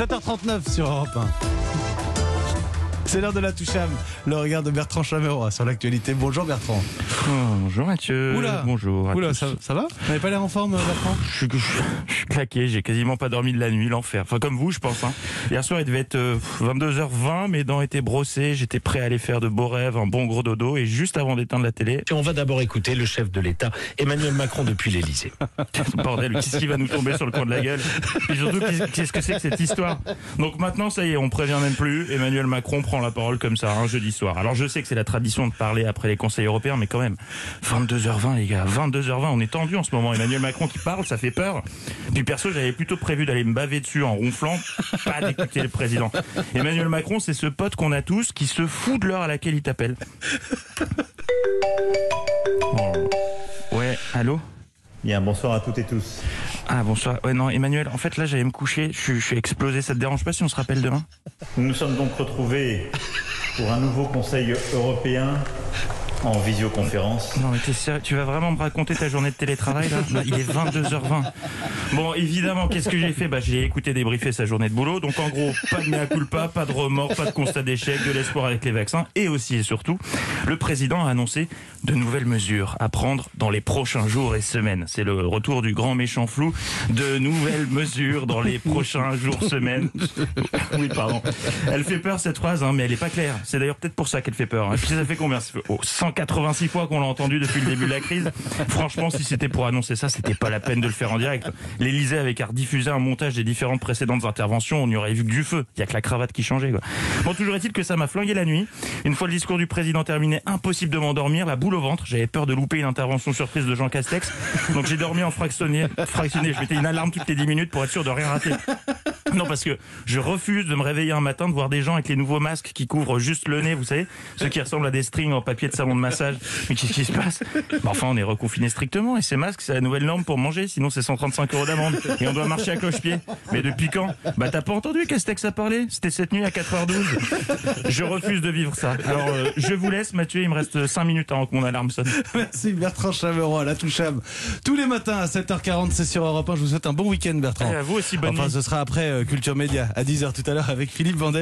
7h39 sur Europe 1. C'est l'heure de la touche le regard de Bertrand Chameroy sur l'actualité. Bonjour Bertrand. Bonjour Mathieu. Oula. Bonjour. à Oula, tous. ça, ça va? Vous n'avez pas l'air en forme Bertrand? Je suis, je suis claqué, j'ai quasiment pas dormi de la nuit, l'enfer. Enfin, comme vous, je pense. hein. Hier soir, il devait être euh, 22h20, mes dents étaient brossées, j'étais prêt à aller faire de beaux rêves, un bon gros dodo, et juste avant d'éteindre la télé, On va d'abord écouter le chef de l'État, Emmanuel Macron, depuis l'Élysée. bordel, qu'est-ce qui va nous tomber sur le coin de la gueule? Et surtout, qu'est- qu'est-ce que c'est que cette histoire? Donc maintenant, ça y est, on prévient même plus. Emmanuel Macron prend la parole comme ça, un jeudi soir. Alors je sais que c'est la tradition de parler après les conseils européens, mais quand même, 22h20 les gars, 22h20, on est tendu en ce moment. Emmanuel Macron qui parle, ça fait peur. Puis perso, j'avais plutôt prévu d'aller me baver dessus en ronflant, pas d'écouter le président. Emmanuel Macron, c'est ce pote qu'on a tous qui se fout de l'heure à laquelle il t'appelle. Oh. Ouais, allô? Bien, bonsoir à toutes et tous. Ah bonsoir. Ouais non Emmanuel, en fait là j'allais me coucher, je, je suis explosé, ça te dérange pas si on se rappelle demain? Nous nous sommes donc retrouvés pour un nouveau Conseil européen en visioconférence. Non mais tu vas vraiment me raconter ta journée de télétravail là Bah, Il est 22h20. Bon évidemment, qu'est-ce que j'ai fait Bah j'ai écouté débriefer sa journée de boulot, donc en gros, pas de mea culpa, pas de remords, pas de constat d'échec, de l'espoir avec les vaccins, et aussi et surtout, le président a annoncé de nouvelles mesures à prendre dans les prochains jours et semaines. C'est le retour du grand méchant flou, de nouvelles mesures dans les prochains jours, semaines. Oui, pardon. Elle fait peur cette phrase, hein, mais elle est pas claire. C'est d'ailleurs peut-être pour ça qu'elle fait peur. hein. Et ça fait combien? Oh, 186 fois qu'on l'a entendu depuis le début de la crise. Franchement, si c'était pour annoncer ça, c'était pas la peine de le faire en direct. L'Élysée avait qu'à rediffuser un montage des différentes précédentes interventions, on n'y aurait vu que du feu. Il y a que la cravate qui changeait. Bon, toujours est-il que ça m'a flingué la nuit. Une fois le discours du président terminé, impossible de m'endormir, la boule au ventre. J'avais peur de louper une intervention surprise de Jean Castex. Donc j'ai dormi en fractionné. fractionné. Je mettais une alarme toutes les 10 minutes pour être sûr de rien rater. Non, parce que je refuse de me réveiller un matin de voir des gens avec les nouveaux masques qui couvrent juste le nez, vous savez, ceux qui ressemblent à des strings en papier de salon de massage. Mais qu'est-ce qui se passe? Bah, Enfin, on est reconfiné strictement et ces masques, c'est la nouvelle norme pour manger, sinon c'est 135 euros d'amende et on doit marcher à cloche-pied. Mais depuis quand? Bah t'as pas entendu Castex a parlé? C'était cette nuit à 4h12. Je refuse de vivre ça. Alors euh, je vous laisse, Mathieu, il me reste 5 minutes avant que mon alarme sonne. Merci Bertrand Chameroy, la touche âme. Tous les matins à 7h40, c'est sur Europe 1. Je vous souhaite un bon week-end Bertrand. Et à vous aussi, bonne Enfin, nuit. ce sera après euh, Culture Média à 10h tout à l'heure avec Philippe Vandel.